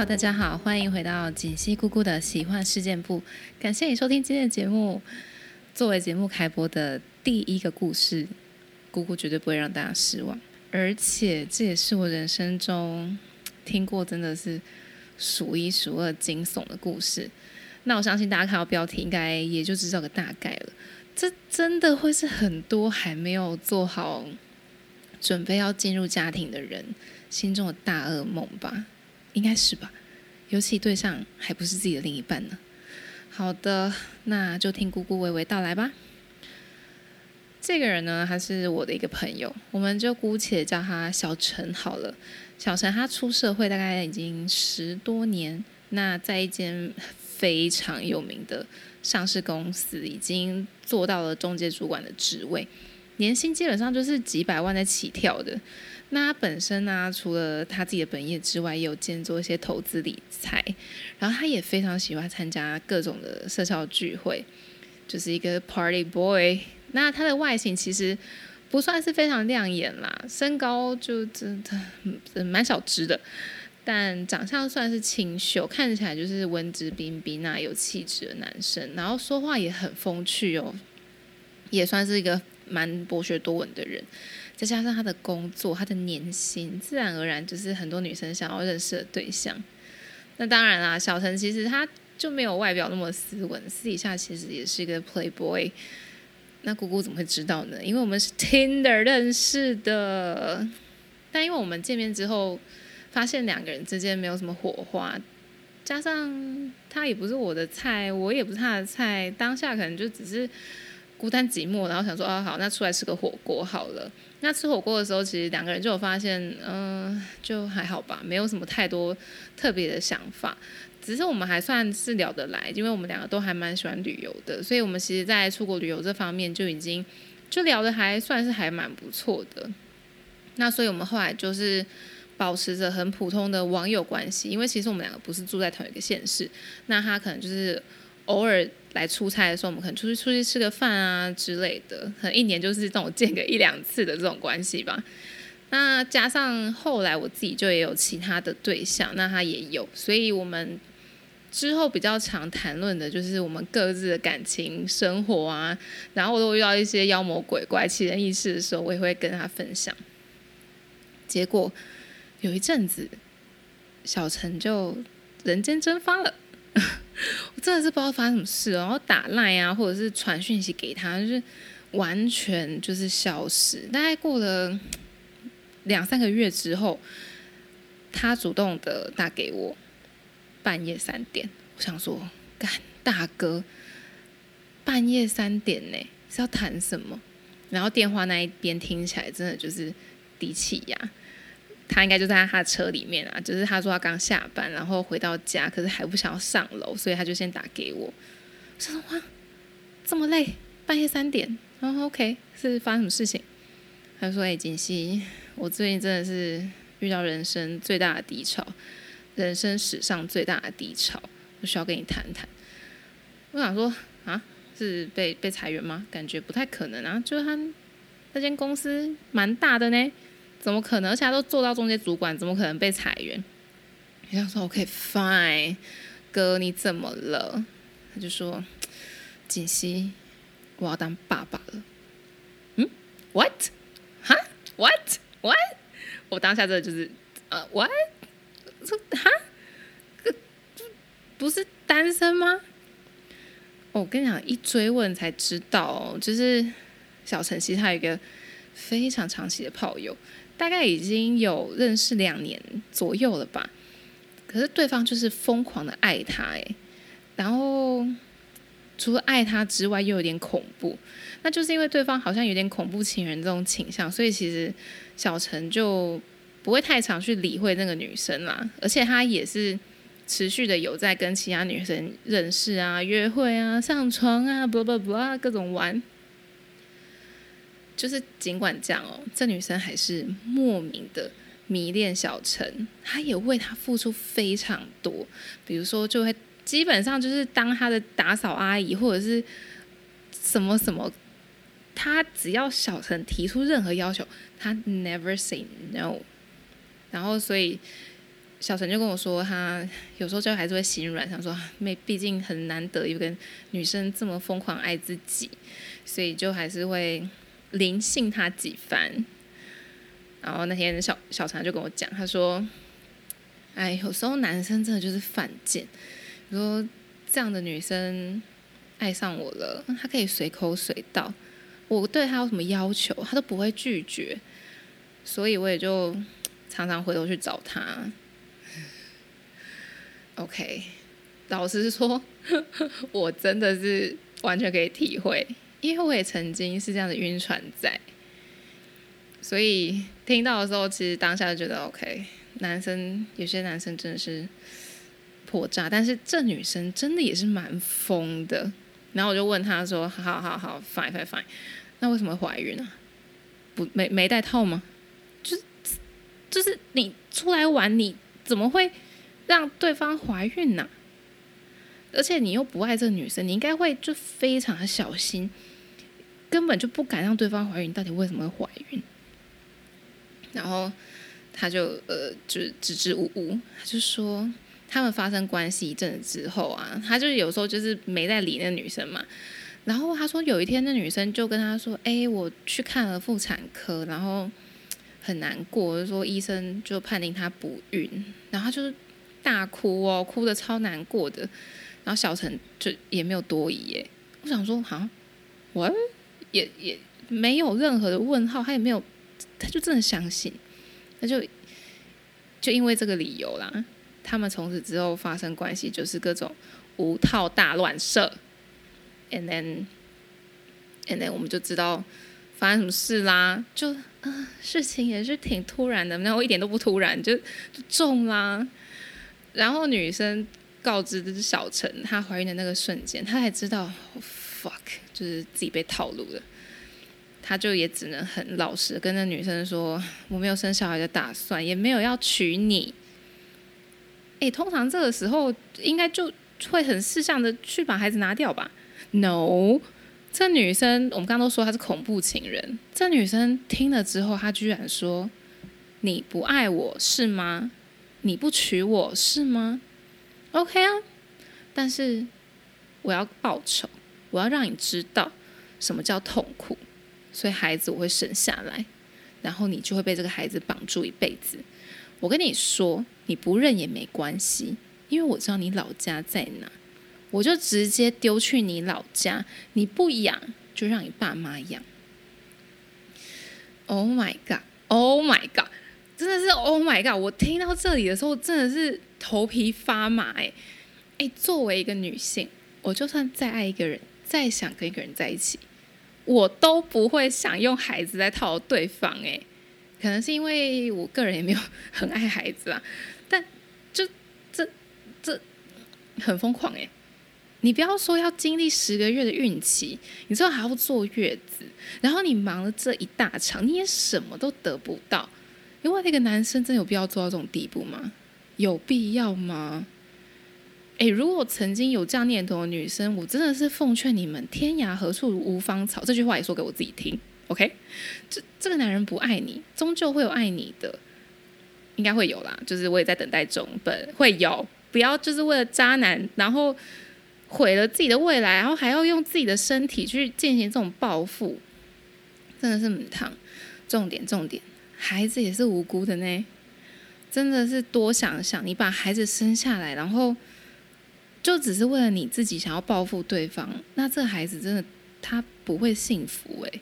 好大家好，欢迎回到锦溪姑姑的喜欢事件部。感谢你收听今天的节目。作为节目开播的第一个故事，姑姑绝对不会让大家失望。而且这也是我人生中听过真的是数一数二惊悚的故事。那我相信大家看到标题，应该也就知道个大概了。这真的会是很多还没有做好准备要进入家庭的人心中的大噩梦吧？应该是吧？尤其对象还不是自己的另一半呢。好的，那就听姑姑娓娓道来吧。这个人呢，他是我的一个朋友，我们就姑且叫他小陈好了。小陈他出社会大概已经十多年，那在一间非常有名的上市公司，已经做到了中介主管的职位，年薪基本上就是几百万在起跳的。那他本身呢，除了他自己的本业之外，也有兼做一些投资理财，然后他也非常喜欢参加各种的社交聚会，就是一个 party boy。那他的外形其实不算是非常亮眼啦，身高就真的蛮小只的，但长相算是清秀，看起来就是文质彬彬啊，有气质的男生，然后说话也很风趣哦，也算是一个蛮博学多闻的人。再加上他的工作，他的年薪，自然而然就是很多女生想要认识的对象。那当然啦，小陈其实他就没有外表那么斯文，私底下其实也是一个 playboy。那姑姑怎么会知道呢？因为我们是 Tinder 认识的。但因为我们见面之后，发现两个人之间没有什么火花，加上他也不是我的菜，我也不是他的菜，当下可能就只是。孤单寂寞，然后想说啊好，那出来吃个火锅好了。那吃火锅的时候，其实两个人就有发现，嗯，就还好吧，没有什么太多特别的想法。只是我们还算是聊得来，因为我们两个都还蛮喜欢旅游的，所以我们其实，在出国旅游这方面就已经就聊的还算是还蛮不错的。那所以我们后来就是保持着很普通的网友关系，因为其实我们两个不是住在同一个县市，那他可能就是偶尔。来出差的时候，我们可能出去出去吃个饭啊之类的，可能一年就是这种见个一两次的这种关系吧。那加上后来我自己就也有其他的对象，那他也有，所以我们之后比较常谈论的就是我们各自的感情生活啊。然后我都遇到一些妖魔鬼怪、奇人异事的时候，我也会跟他分享。结果有一阵子，小陈就人间蒸发了。我真的是不知道发生什么事，然后打赖啊，或者是传讯息给他，就是完全就是消失。大概过了两三个月之后，他主动的打给我，半夜三点，我想说，干大哥，半夜三点呢是要谈什么？然后电话那一边听起来真的就是低气压。他应该就在他的车里面啊，就是他说他刚下班，然后回到家，可是还不想要上楼，所以他就先打给我。我说哇，这么累，半夜三点，然后 OK 是发生什么事情？他说哎，锦溪，我最近真的是遇到人生最大的低潮，人生史上最大的低潮，我需要跟你谈谈。我想说啊，是被被裁员吗？感觉不太可能啊，就是他那间公司蛮大的呢。怎么可能？而且他都做到中介主管，怎么可能被裁员？人家说 OK fine，哥你怎么了？他就说锦溪，我要当爸爸了。嗯？What？哈？What？What？我当下这就是呃，What？这哈？这不是单身吗？我跟你讲，一追问才知道，就是小陈曦他有一个非常长期的炮友。大概已经有认识两年左右了吧，可是对方就是疯狂的爱他诶，然后除了爱他之外，又有点恐怖，那就是因为对方好像有点恐怖情人这种倾向，所以其实小陈就不会太常去理会那个女生啦，而且他也是持续的有在跟其他女生认识啊、约会啊、上床啊、不不不啊各种玩。就是尽管这样哦，这女生还是莫名的迷恋小陈，她也为他付出非常多，比如说就会基本上就是当他的打扫阿姨或者是什么什么，他只要小陈提出任何要求，他 never say no。然后所以小陈就跟我说，他有时候就还是会心软，想说，没，毕竟很难得有个女生这么疯狂爱自己，所以就还是会灵性他几番。然后那天小小常就跟我讲，他说，哎，有时候男生真的就是犯贱，你说这样的女生爱上我了，他可以随口随到，我对他有什么要求，他都不会拒绝，所以我也就常常回头去找他。OK，老实说，我真的是完全可以体会，因为我也曾经是这样的晕船仔，所以听到的时候，其实当下就觉得 OK，男生有些男生真的是破炸，但是这女生真的也是蛮疯的。然后我就问他说：“好好好，fine fine fine，那为什么怀孕呢？不没没带套吗？就是就是你出来玩，你怎么会？”让对方怀孕呢？而且你又不爱这女生，你应该会就非常的小心，根本就不敢让对方怀孕。到底为什么会怀孕？然后他就呃，就支支吾吾，他就说他们发生关系一阵子之后啊，他就有时候就是没在理那女生嘛。然后他说有一天那女生就跟他说：“哎，我去看了妇产科，然后很难过，就说医生就判定她不孕。”然后他就是。大哭哦，哭的超难过的，然后小陈就也没有多疑耶。我想说，好，我也也没有任何的问号，他也没有，他就真的相信，他就就因为这个理由啦，他们从此之后发生关系就是各种无套大乱射，and then and then 我们就知道发生什么事啦，就啊事情也是挺突然的，然后一点都不突然，就就中啦。然后女生告知的是小陈，她怀孕的那个瞬间，她才知道，fuck，就是自己被套路了。他就也只能很老实跟那女生说，我没有生小孩的打算，也没有要娶你。诶，通常这个时候应该就会很识相的去把孩子拿掉吧？No，这女生我们刚刚都说她是恐怖情人，这女生听了之后，她居然说，你不爱我是吗？你不娶我是吗？OK 啊，但是我要报仇，我要让你知道什么叫痛苦，所以孩子我会生下来，然后你就会被这个孩子绑住一辈子。我跟你说，你不认也没关系，因为我知道你老家在哪，我就直接丢去你老家，你不养就让你爸妈养。Oh my god！Oh my god！真的是 Oh my God！我听到这里的时候，真的是头皮发麻哎哎！作为一个女性，我就算再爱一个人，再想跟一个人在一起，我都不会想用孩子来套对方哎。可能是因为我个人也没有很爱孩子啊，但就这这很疯狂哎！你不要说要经历十个月的孕期，你知道还要坐月子，然后你忙了这一大场，你也什么都得不到。因为那个男生真有必要做到这种地步吗？有必要吗？诶，如果曾经有这样念头的女生，我真的是奉劝你们：天涯何处无芳草。这句话也说给我自己听。OK，这这个男人不爱你，终究会有爱你的，应该会有啦。就是我也在等待中，本会有。不要就是为了渣男，然后毁了自己的未来，然后还要用自己的身体去进行这种报复，真的是母汤。重点，重点。孩子也是无辜的呢，真的是多想想，你把孩子生下来，然后就只是为了你自己想要报复对方，那这孩子真的他不会幸福诶。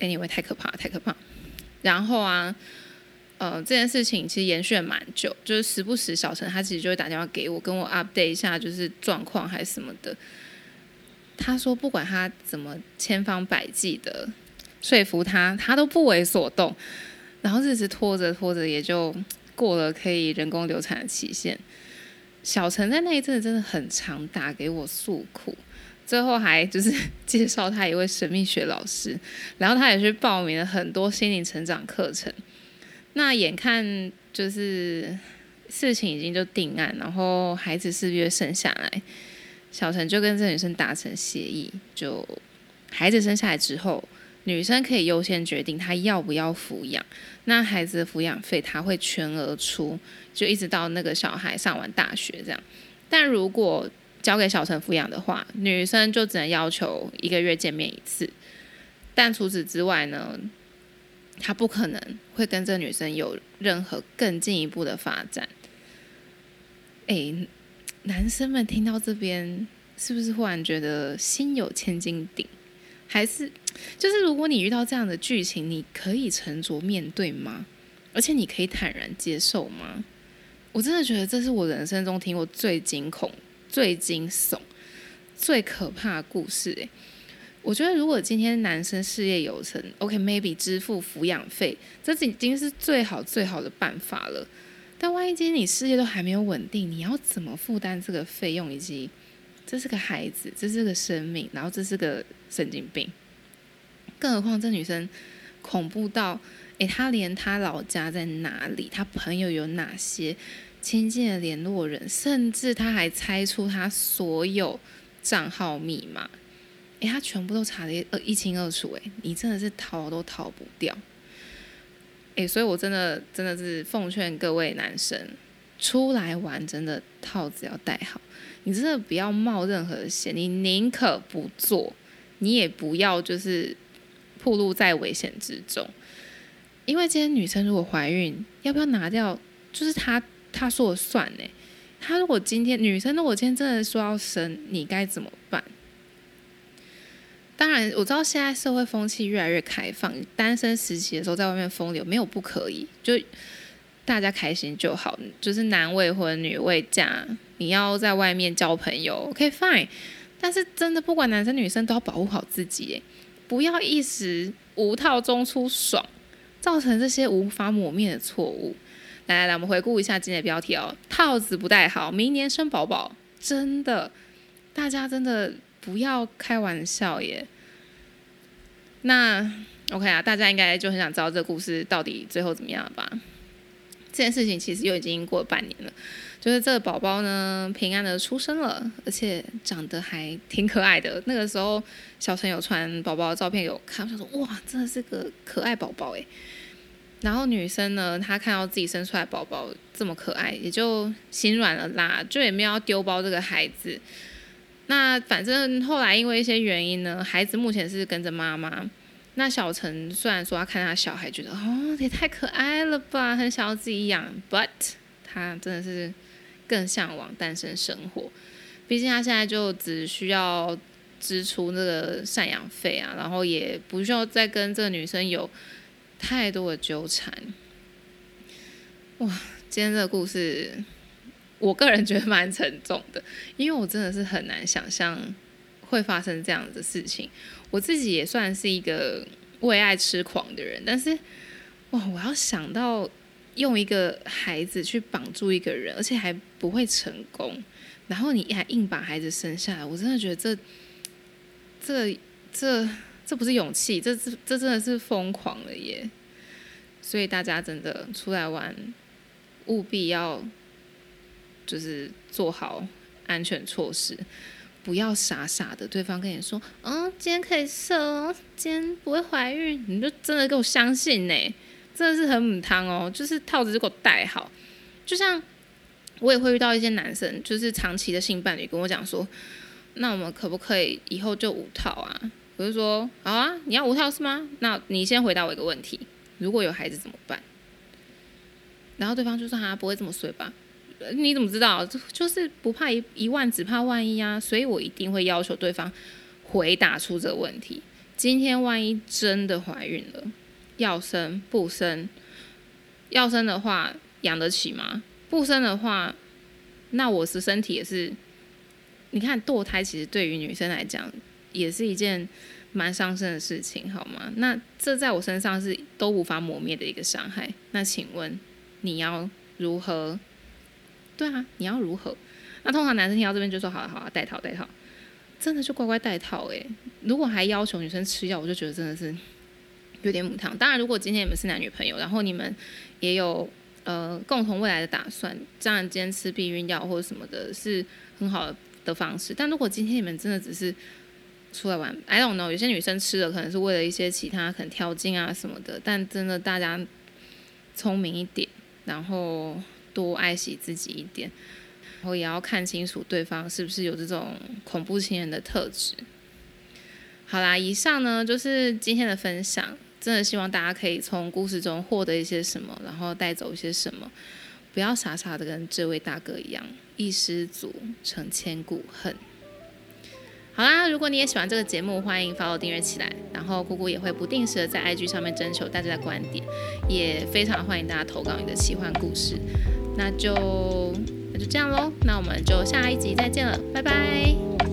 Anyway，太可怕，太可怕。然后啊，呃，这件事情其实延续了蛮久，就是时不时小陈他其实就会打电话给我，跟我 update 一下就是状况还是什么的。他说不管他怎么千方百计的。说服他，他都不为所动，然后日子拖着拖着，也就过了可以人工流产的期限。小陈在那一阵子真的很常打给我诉苦，最后还就是 介绍他一位神秘学老师，然后他也去报名了很多心灵成长课程。那眼看就是事情已经就定案，然后孩子四月生下来，小陈就跟这女生达成协议，就孩子生下来之后。女生可以优先决定她要不要抚养，那孩子的抚养费她会全额出，就一直到那个小孩上完大学这样。但如果交给小陈抚养的话，女生就只能要求一个月见面一次，但除此之外呢，他不可能会跟这女生有任何更进一步的发展。哎，男生们听到这边，是不是忽然觉得心有千斤顶？还是就是如果你遇到这样的剧情，你可以沉着面对吗？而且你可以坦然接受吗？我真的觉得这是我人生中听过最惊恐。最惊悚、最可怕的故事诶，我觉得如果今天男生事业有成，OK，maybe 支付抚养费，这已经是最好最好的办法了。但万一今天你事业都还没有稳定，你要怎么负担这个费用？以及这是个孩子，这是个生命，然后这是个神经病。更何况这女生恐怖到，诶，她连她老家在哪里，她朋友有哪些？亲近的联络人，甚至她还猜出她所有账号密码，诶，她全部都查的呃一清二楚，诶，你真的是逃都逃不掉，诶，所以我真的真的是奉劝各位男生出来玩，真的套子要戴好，你真的不要冒任何险，你宁可不做，你也不要就是暴露在危险之中，因为今天女生如果怀孕，要不要拿掉，就是她。他说了算呢。他如果今天女生如果今天真的说要生，你该怎么办？当然，我知道现在社会风气越来越开放，单身时期的时候在外面风流没有不可以，就大家开心就好。就是男未婚女未嫁，你要在外面交朋友，OK fine。但是真的不管男生女生都要保护好自己，不要一时无套中出爽，造成这些无法抹灭的错误。来来来，我们回顾一下今天的标题哦。套子不戴好，明年生宝宝，真的，大家真的不要开玩笑耶。那 OK 啊，大家应该就很想知道这个故事到底最后怎么样了吧？这件事情其实又已经过半年了，就是这个宝宝呢平安的出生了，而且长得还挺可爱的。那个时候小陈有传宝宝的照片有看，他说哇，真的是个可爱宝宝哎。然后女生呢，她看到自己生出来宝宝这么可爱，也就心软了啦，就也没有要丢包这个孩子。那反正后来因为一些原因呢，孩子目前是跟着妈妈。那小陈虽然说他看他小孩觉得哦也太可爱了吧，很想要自己养，but 他真的是更向往单身生活。毕竟他现在就只需要支出那个赡养费啊，然后也不需要再跟这个女生有。太多的纠缠，哇！今天这个故事，我个人觉得蛮沉重的，因为我真的是很难想象会发生这样的事情。我自己也算是一个为爱痴狂的人，但是哇，我要想到用一个孩子去绑住一个人，而且还不会成功，然后你还硬把孩子生下来，我真的觉得这、这、这。这不是勇气，这这这真的是疯狂了耶！所以大家真的出来玩，务必要就是做好安全措施，不要傻傻的。对方跟你说：“嗯，今天可以射哦，今天不会怀孕。”你就真的给我相信呢？真的是很母汤哦！就是套子就给我戴好。就像我也会遇到一些男生，就是长期的性伴侣跟我讲说：“那我们可不可以以后就五套啊？”我就说好啊，你要五套是吗？那你先回答我一个问题：如果有孩子怎么办？然后对方就说他不会这么睡吧？你怎么知道？就是不怕一一万，只怕万一啊！所以我一定会要求对方回答出这个问题。今天万一真的怀孕了，要生不生？要生的话养得起吗？不生的话，那我是身体也是。你看堕胎其实对于女生来讲。也是一件蛮伤身的事情，好吗？那这在我身上是都无法磨灭的一个伤害。那请问你要如何？对啊，你要如何？那通常男生听到这边就说：“好了好了，戴套戴套。”真的就乖乖戴套诶。如果还要求女生吃药，我就觉得真的是有点母汤。当然，如果今天你们是男女朋友，然后你们也有呃共同未来的打算，这样今天吃避孕药或者什么的，是很好的方式。但如果今天你们真的只是出来玩。I don't know，有些女生吃的可能是为了一些其他，可能条件啊什么的。但真的，大家聪明一点，然后多爱惜自己一点，然后也要看清楚对方是不是有这种恐怖情人的特质。好啦，以上呢就是今天的分享。真的希望大家可以从故事中获得一些什么，然后带走一些什么。不要傻傻的跟这位大哥一样，一失足成千古恨。好啦，如果你也喜欢这个节目，欢迎 follow 订阅起来。然后姑姑也会不定时的在 IG 上面征求大家的观点，也非常欢迎大家投稿你的奇幻故事。那就那就这样喽，那我们就下一集再见了，拜拜。